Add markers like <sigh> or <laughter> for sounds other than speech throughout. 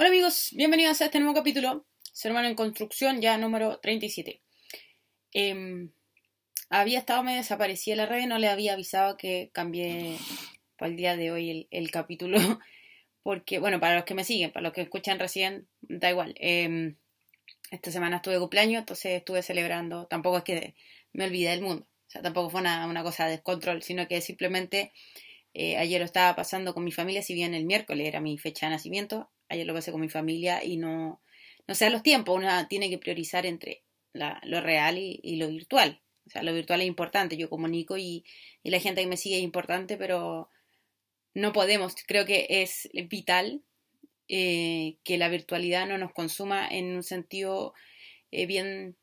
Hola amigos, bienvenidos a este nuevo capítulo, Ser en construcción, ya número 37. Em, había estado medio desaparecida la red, no le había avisado que cambié para el día de hoy el, capítulo, <laughs> porque, bueno, para los que me siguen, para los que escuchan recién, da igual. Em, esta semana estuve de cumpleaños, entonces estuve celebrando, tampoco es que me olvidé del mundo, o sea, tampoco fue una, una cosa de descontrol, sino que simplemente eh, ayer lo estaba pasando con mi familia, si bien el miércoles era mi fecha de nacimiento, ayer lo pasé con mi familia y no, no sé los tiempos, uno tiene que priorizar entre lo real y, lo virtual. O sea, lo virtual es importante, yo comunico y, y la gente que me sigue es importante, pero no podemos, creo que es vital eh, que la virtualidad no nos consuma en un sentido eh, bien,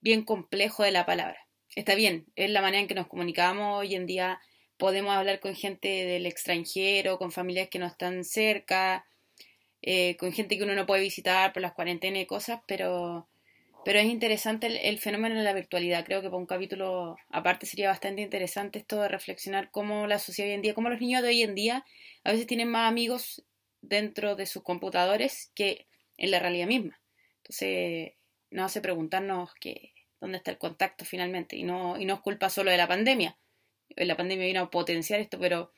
bien complejo de la palabra. Está bien, es la manera en que nos comunicamos hoy en día. Podemos hablar con gente del extranjero, con familias que no están cerca, eh, con gente que uno no puede visitar por las cuarentenas y cosas, pero, pero es interesante el, fenómeno de la virtualidad. Creo que para un capítulo aparte sería bastante interesante esto de reflexionar cómo la sociedad hoy en día, cómo los niños de hoy en día a veces tienen más amigos dentro de sus computadores que en la realidad misma. Entonces nos hace preguntarnos que, dónde está el contacto finalmente y no, y no es culpa solo de la pandemia. La pandemia vino a potenciar esto, pero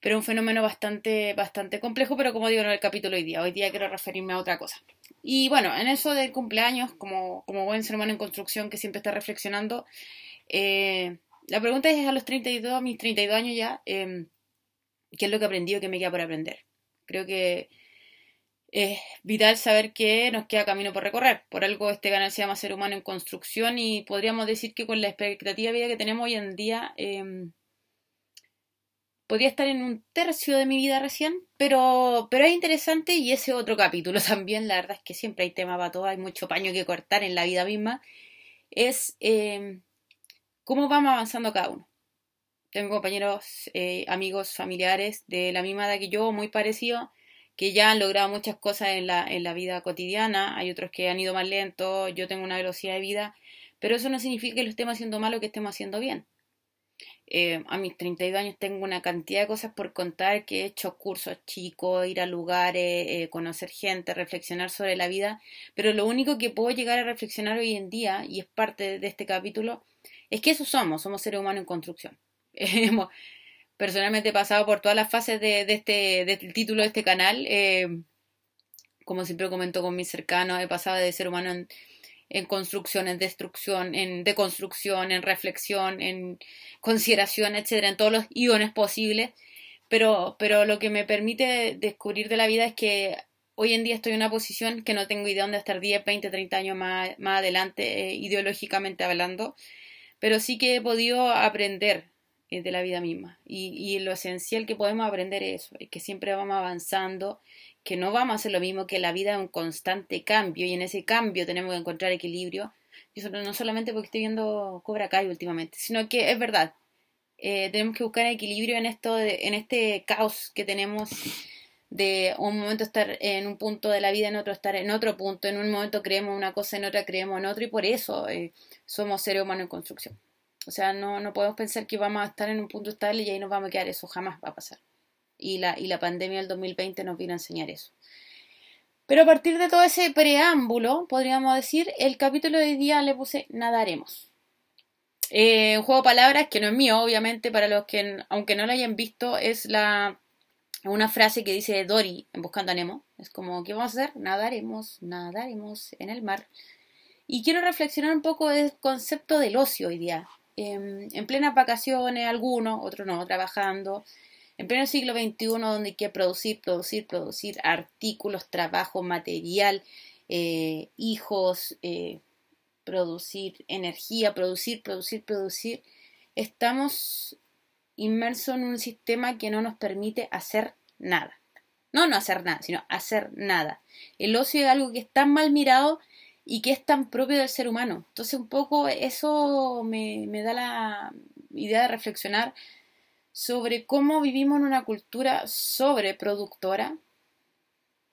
pero un fenómeno bastante, bastante complejo, pero como digo en el capítulo hoy día, hoy día quiero referirme a otra cosa. Y bueno, en eso del cumpleaños, como, como buen ser humano en construcción que siempre está reflexionando, eh, la pregunta es a los 32, a mis 32 años ya, eh, ¿qué es lo que he aprendido que me queda por aprender? Creo que es vital saber que nos queda camino por recorrer. Por algo este canal se llama Ser Humano en Construcción y podríamos decir que con la expectativa de vida que tenemos hoy en día, eh, podría estar en un tercio de mi vida recién, pero, pero es interesante y ese otro capítulo <laughs> también, la verdad es que siempre hay tema para todo, hay mucho paño que cortar en la vida misma, es eh, cómo vamos avanzando cada uno. Tengo compañeros, eh, amigos, familiares de la misma edad que yo, muy parecidos, que ya han logrado muchas cosas en la, en la vida cotidiana, hay otros que han ido más lento, yo tengo una velocidad de vida, pero eso no significa que lo estemos haciendo mal o que estemos haciendo bien. Eh, a mis 32 años tengo una cantidad de cosas por contar que he hecho cursos chicos, ir a lugares, eh, conocer gente, reflexionar sobre la vida, pero lo único que puedo llegar a reflexionar hoy en día, y es parte de este capítulo, es que eso somos, somos seres humanos en construcción. <laughs> Personalmente pasado por todas las fases de, este, del título de este canal. Eh, como siempre comento con mis cercanos, he pasado de ser humano en en construcción, en destrucción, en deconstrucción, en reflexión, en consideración, etcétera, en todos los iones posibles. Pero, pero lo que me permite descubrir de la vida es que hoy en día estoy en una posición que no tengo idea dónde estar 10, 20, 30 años más, más adelante, eh, ideológicamente hablando, pero sí que he podido aprender eh, de la vida misma. Y, y, lo esencial que podemos aprender es eso, es que siempre vamos avanzando, que no vamos a hacer lo mismo que la vida es un constante cambio y en ese cambio tenemos que encontrar equilibrio. Y no solamente porque estoy viendo Cobra Kai últimamente, sino que es verdad. Eh, tenemos que buscar equilibrio en esto, en este caos que tenemos de un momento estar en un punto de la vida, en otro estar en otro punto, en un momento creemos una cosa, en otra creemos en otro y por eso eh, somos seres humanos en construcción. O sea, no, no podemos pensar que vamos a estar en un punto estable y ahí nos vamos a quedar, eso jamás va a pasar y la, y la pandemia del 2020 nos vino a enseñar eso. Pero a partir de todo ese preámbulo, podríamos decir, el capítulo de hoy día le puse nadaremos. Eh, un juego de palabras que no es mío, obviamente, para los que, aunque no lo hayan visto, es la una frase que dice Dory en Buscando a Nemo. Es como, ¿qué vamos a hacer? Nadaremos, nadaremos en el mar. Y quiero reflexionar un poco del concepto del ocio hoy día. Em, en plenas vacaciones, algunos, otros no, trabajando, en pleno siglo XXI, donde hay que producir, producir, producir artículos, trabajo, material, eh, hijos, eh, producir energía, producir, producir, producir, estamos inmersos en un sistema que no nos permite hacer nada. No no hacer nada, sino hacer nada. El ocio es algo que es tan mal mirado y que es tan propio del ser humano. Entonces un poco eso me, me da la idea de reflexionar sobre cómo vivimos en una cultura sobreproductora,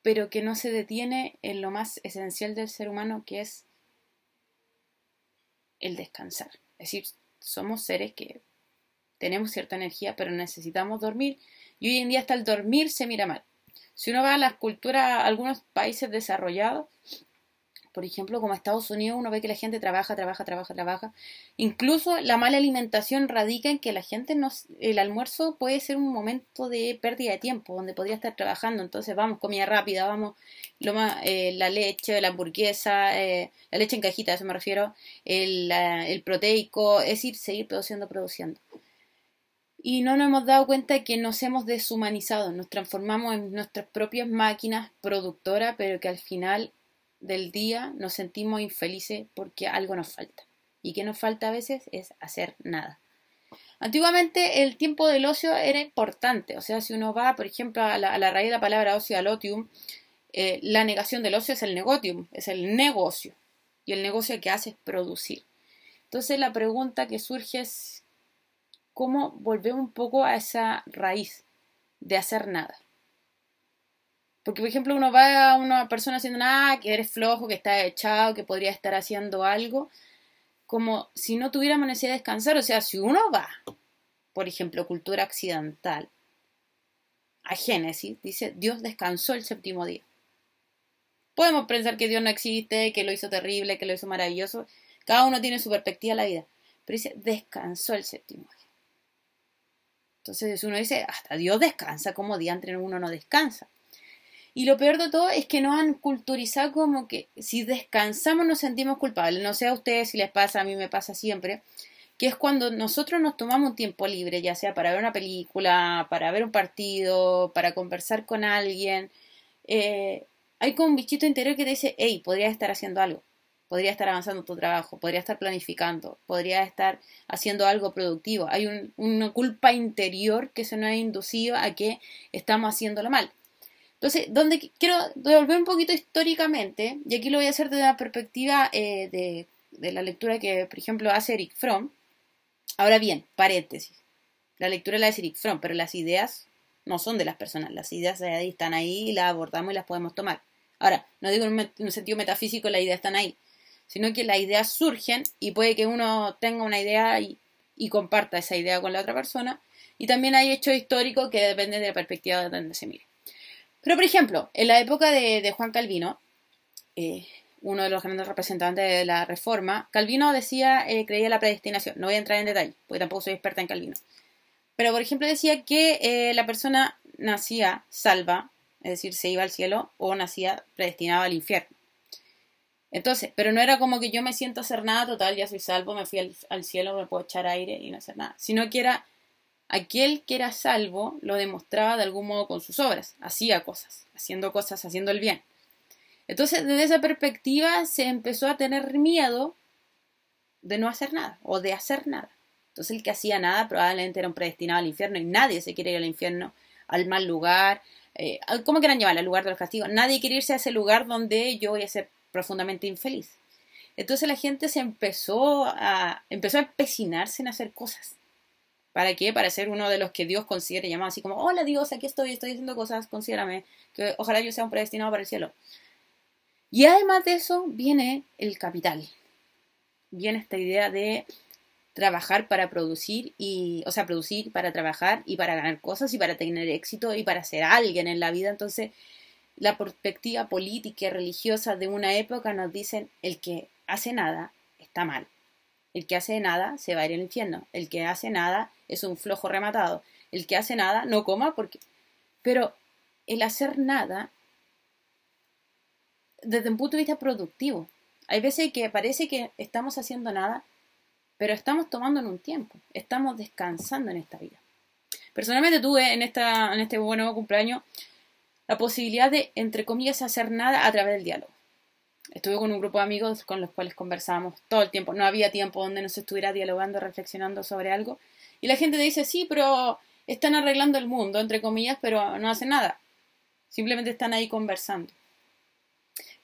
pero que no se detiene en lo más esencial del ser humano, que es el descansar. Es decir, somos seres que tenemos cierta energía, pero necesitamos dormir, y hoy en día hasta el dormir se mira mal. Si uno va a las culturas, algunos países desarrollados, por ejemplo, como Estados Unidos, uno ve que la gente trabaja, trabaja, trabaja, trabaja. Incluso la mala alimentación radica en que la gente no, el almuerzo puede ser un momento de pérdida de tiempo, donde podría estar trabajando. Entonces, vamos, comida rápida, vamos, lo más, eh, la leche, la hamburguesa, eh, la leche en cajita, a eso me refiero, el, el proteico, es decir, seguir produciendo, produciendo. Y no nos hemos dado cuenta de que nos hemos deshumanizado, nos transformamos en nuestras propias máquinas productoras, pero que al final del día nos sentimos infelices porque algo nos falta. Y que nos falta a veces es hacer nada. Antiguamente el tiempo del ocio era importante, o sea, si uno va, por ejemplo, a la, raíz de la palabra ocio, al otium, eh, la negación del ocio es el negotium, es el negocio. Y el negocio que hace es producir. Entonces la pregunta que surge es cómo volver un poco a esa raíz de hacer nada. Porque, por ejemplo, uno va a una persona haciendo nada, que eres flojo, que está echado, que podría estar haciendo algo, como si no tuviéramos necesidad de descansar. O sea, si uno va, por ejemplo, cultura occidental, a Génesis, dice, Dios descansó el séptimo día. Podemos pensar que Dios no existe, que lo hizo terrible, que lo hizo maravilloso. Cada uno tiene su perspectiva de la vida. Pero dice, descansó el séptimo día. Entonces uno dice, hasta Dios descansa, como entre uno no descansa. Y lo peor de todo es que nos han culturizado como que si descansamos nos sentimos culpables. No sé a ustedes si les pasa, a mí me pasa siempre, que es cuando nosotros nos tomamos un tiempo libre, ya sea para ver una película, para ver un partido, para conversar con alguien. Eh, hay como un bichito interior que te dice, hey, podría estar haciendo algo, podría estar avanzando tu trabajo, podría estar planificando, podría estar haciendo algo productivo. Hay una culpa interior que se nos ha inducido a que estamos haciéndolo mal. Entonces, donde quiero devolver un poquito históricamente, y aquí lo voy a hacer desde la perspectiva eh, de, la lectura que, por ejemplo, hace Eric Fromm. Ahora bien, paréntesis. La lectura la hace Eric Fromm, pero las ideas no son de las personas. Las ideas ahí están ahí las abordamos y las podemos tomar. Ahora, no digo en un, sentido metafísico las ideas están ahí, sino que las ideas surgen y puede que uno tenga una idea y, y comparta esa idea con la otra persona. Y también hay hechos históricos que dependen de la perspectiva de donde se mire. Pero, por ejemplo, en la época de, Juan Calvino, eh, uno de los grandes representantes de la Reforma, Calvino decía, eh, creía la predestinación. No voy a entrar en detalle, porque tampoco soy experta en Calvino. Pero, por ejemplo, decía que eh, la persona nacía salva, es decir, se iba al cielo, o nacía predestinada al infierno. Entonces, pero no era como que yo me siento hacer nada, total, ya soy salvo, me fui al, al cielo, me puedo echar aire y no hacer nada. Sino que era Aquel que era salvo lo demostraba de algún modo con sus obras, hacía cosas, haciendo cosas, haciendo el bien. Entonces, desde esa perspectiva se empezó a tener miedo de no hacer nada o de hacer nada. Entonces, el que hacía nada probablemente era un predestinado al infierno y nadie se quiere ir al infierno, al mal lugar. Eh, ¿Cómo quieran llamarlo? Al lugar de los castigos. Nadie quiere irse a ese lugar donde yo voy a ser profundamente infeliz. Entonces la gente se empezó a, empezó a empecinarse en hacer cosas. ¿Para qué? Para ser uno de los que Dios considere llamado así como, hola Dios, aquí estoy, estoy haciendo cosas, considérame, que ojalá yo sea un predestinado para el cielo. Y además de eso viene el capital. Viene esta idea de trabajar para producir y, o sea, producir para trabajar y para ganar cosas y para tener éxito y para ser alguien en la vida. Entonces, la perspectiva política y religiosa de una época nos dicen el que hace nada está mal. El que hace nada se va a ir al infierno. El que hace nada es un flojo rematado. El que hace nada no coma porque... Pero el hacer nada, desde un punto de vista productivo, hay veces que parece que estamos haciendo nada, pero estamos tomando en un tiempo, estamos descansando en esta vida. Personalmente tuve en, esta, en este nuevo cumpleaños la posibilidad de, entre comillas, hacer nada a través del diálogo estuve con un grupo de amigos con los cuales conversábamos todo el tiempo. No había tiempo donde no se estuviera dialogando, reflexionando sobre algo. Y la gente dice, sí, pero están arreglando el mundo, entre comillas, pero no hacen nada. Simplemente están ahí conversando.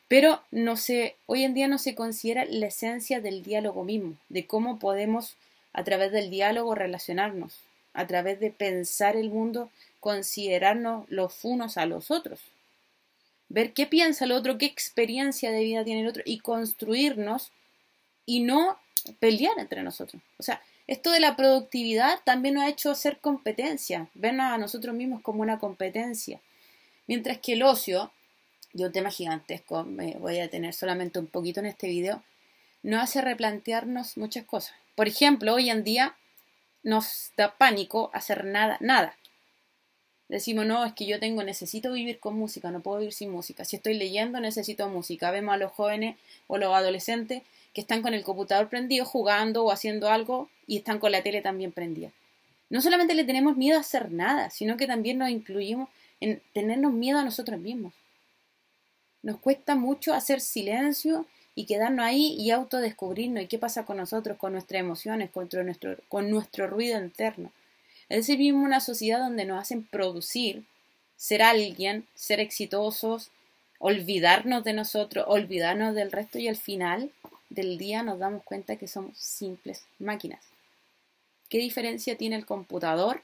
Pero no se, hoy en día no se considera la esencia del diálogo mismo, de cómo podemos a través del diálogo relacionarnos, a través de pensar el mundo, considerarnos los unos a los otros ver qué piensa el otro, qué experiencia de vida tiene el otro y construirnos y no pelear entre nosotros. O sea, esto de la productividad también nos ha hecho hacer competencia, vernos a nosotros mismos como una competencia. Mientras que el ocio, de un tema gigantesco, me voy a detener solamente un poquito en este video, nos hace replantearnos muchas cosas. Por ejemplo, hoy en día nos da pánico hacer nada, nada. Decimos, no, es que yo tengo, necesito vivir con música, no puedo vivir sin música. Si estoy leyendo, necesito música. Vemos a los jóvenes o los adolescentes que están con el computador prendido jugando o haciendo algo y están con la tele también prendida. No solamente le tenemos miedo a hacer nada, sino que también nos incluimos en tenernos miedo a nosotros mismos. Nos cuesta mucho hacer silencio y quedarnos ahí y autodescubrirnos y qué pasa con nosotros, con nuestras emociones, con nuestro, con nuestro ruido interno. Es decir, vivimos una sociedad donde nos hacen producir, ser alguien, ser exitosos, olvidarnos de nosotros, olvidarnos del resto y al final del día nos damos cuenta que somos simples máquinas. ¿Qué diferencia tiene el computador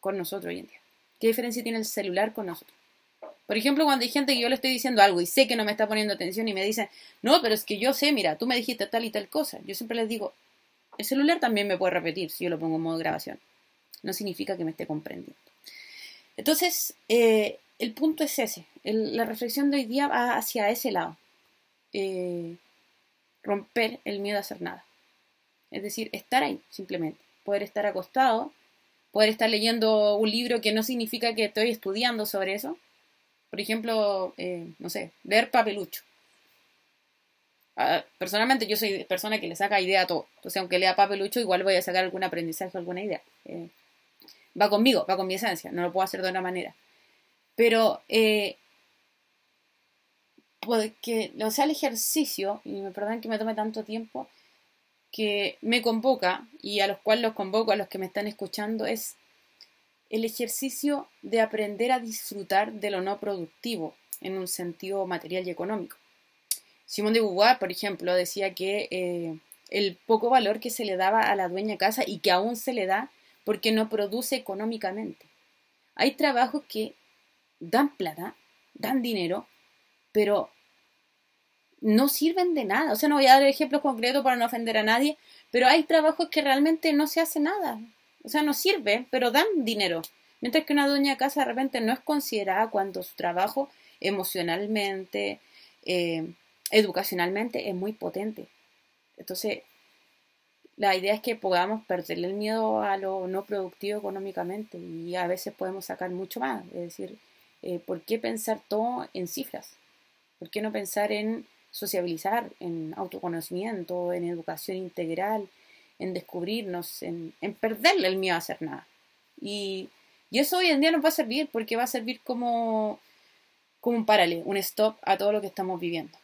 con nosotros hoy en día? ¿Qué diferencia tiene el celular con nosotros? Por ejemplo, cuando hay gente que yo le estoy diciendo algo y sé que no me está poniendo atención y me dicen, no, pero es que yo sé, mira, tú me dijiste tal y tal cosa. Yo siempre les digo, el celular también me puede repetir si yo lo pongo en modo grabación. No significa que me esté comprendiendo. Entonces, eh, el punto es ese. la reflexión de hoy día va hacia ese lado. Eh, romper el miedo a hacer nada. Es decir, estar ahí, simplemente. Poder estar acostado, poder estar leyendo un libro que no significa que estoy estudiando sobre eso. Por ejemplo, eh, no sé, ver papelucho. Ah, personalmente yo soy persona que le saca idea a todo. Entonces, aunque lea papelucho, igual voy a sacar algún aprendizaje, alguna idea. Eh, va conmigo, va con mi esencia, no lo puedo hacer de otra manera. Pero eh, porque, o sea, el ejercicio, y me perdonan que me tome tanto tiempo, que me convoca y a los cuales los convoco, a los que me están escuchando, es el ejercicio de aprender a disfrutar de lo no productivo en un sentido material y económico. Simón de Beauvoir, por ejemplo, decía que eh, el poco valor que se le daba a la dueña casa y que aún se le da porque no produce económicamente. Hay trabajos que dan plata, dan dinero, pero no sirven de nada. O sea, no voy a dar ejemplos concretos para no ofender a nadie, pero hay trabajos que realmente no se hace nada. O sea, no sirve, pero dan dinero. Mientras que una dueña de casa de repente no es considerada cuando su trabajo emocionalmente, eh, educacionalmente es muy potente. Entonces, la idea es que podamos perderle el miedo a lo no productivo económicamente y a veces podemos sacar mucho más. Es decir, eh, ¿por qué pensar todo en cifras? ¿Por qué no pensar en sociabilizar, en autoconocimiento, en educación integral, en descubrirnos, en, perderle el miedo a hacer nada? Y, eso hoy en día nos va a servir porque va a servir como, como un paralelo, un stop a todo lo que estamos viviendo.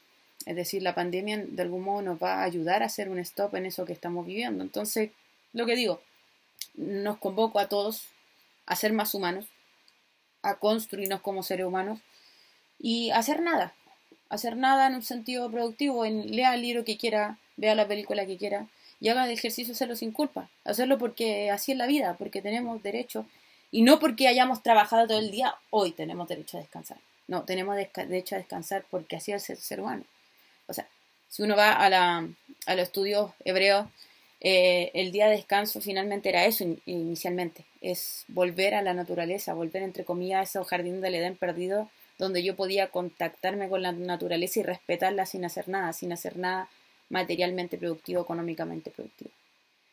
Es decir, la pandemia de algún modo nos va a ayudar a hacer un stop en eso que estamos viviendo. Entonces, lo que digo, nos convoco a todos a ser más humanos, a construirnos como seres humanos y hacer nada. Hacer nada en un sentido productivo, en lea el libro que quiera, vea la película que quiera y haga el ejercicio hacerlo sin culpa. Hacerlo porque así es la vida, porque tenemos derecho y no porque hayamos trabajado todo el día, hoy tenemos derecho a descansar. No, tenemos derecho a descansar porque así es el ser humano. O sea, si uno va a, la, a los estudios hebreos, eh, el día de descanso finalmente era eso inicialmente, es volver a la naturaleza, volver entre comillas a ese jardín del Edén perdido donde yo podía contactarme con la naturaleza y respetarla sin hacer nada, sin hacer nada materialmente productivo, económicamente productivo.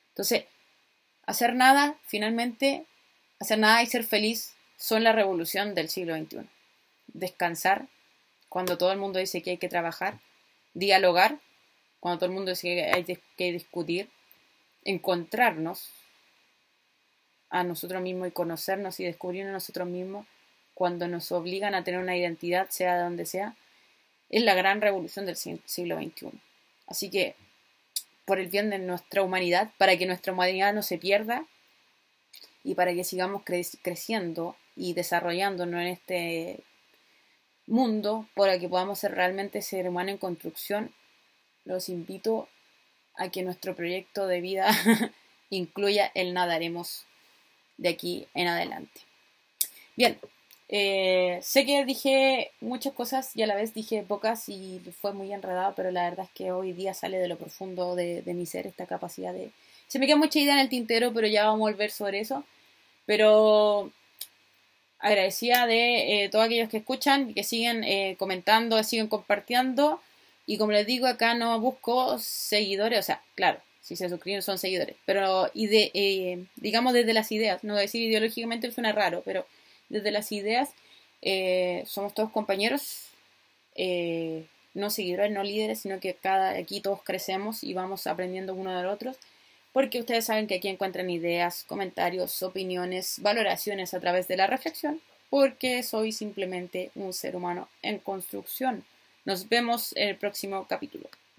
Entonces, hacer nada, finalmente, hacer nada y ser feliz son la revolución del siglo XXI. Descansar cuando todo el mundo dice que hay que trabajar, dialogar cuando todo el mundo dice que hay que discutir, encontrarnos a nosotros mismos y conocernos y descubrirnos a nosotros mismos cuando nos obligan a tener una identidad, sea de donde sea, es la gran revolución del siglo XXI. Así que, por el bien de nuestra humanidad, para que nuestra humanidad no se pierda y para que sigamos creciendo y desarrollándonos en este mundo, para que podamos ser realmente ser humano en construcción, los invito a que nuestro proyecto de vida <laughs> incluya el nadaremos de aquí en adelante. Bien, eh, sé que dije muchas cosas y a la vez dije pocas y fue muy enredado, pero la verdad es que hoy día sale de lo profundo de, mi ser esta capacidad de... Se me queda mucha idea en el tintero, pero ya vamos a volver sobre eso. Pero agradecida de eh, todos aquellos que escuchan, que siguen eh, comentando, siguen compartiendo. Y como les digo, acá no busco seguidores, o sea, claro, si se suscriben son seguidores, pero y de, eh, digamos desde las ideas, no decir ideológicamente suena raro, pero desde las ideas somos todos compañeros, no seguidores, no líderes, sino que cada aquí todos crecemos y vamos aprendiendo uno del otro porque ustedes saben que aquí encuentran ideas, comentarios, opiniones, valoraciones a través de la reflexión, porque soy simplemente un ser humano en construcción. Nos vemos en el próximo capítulo.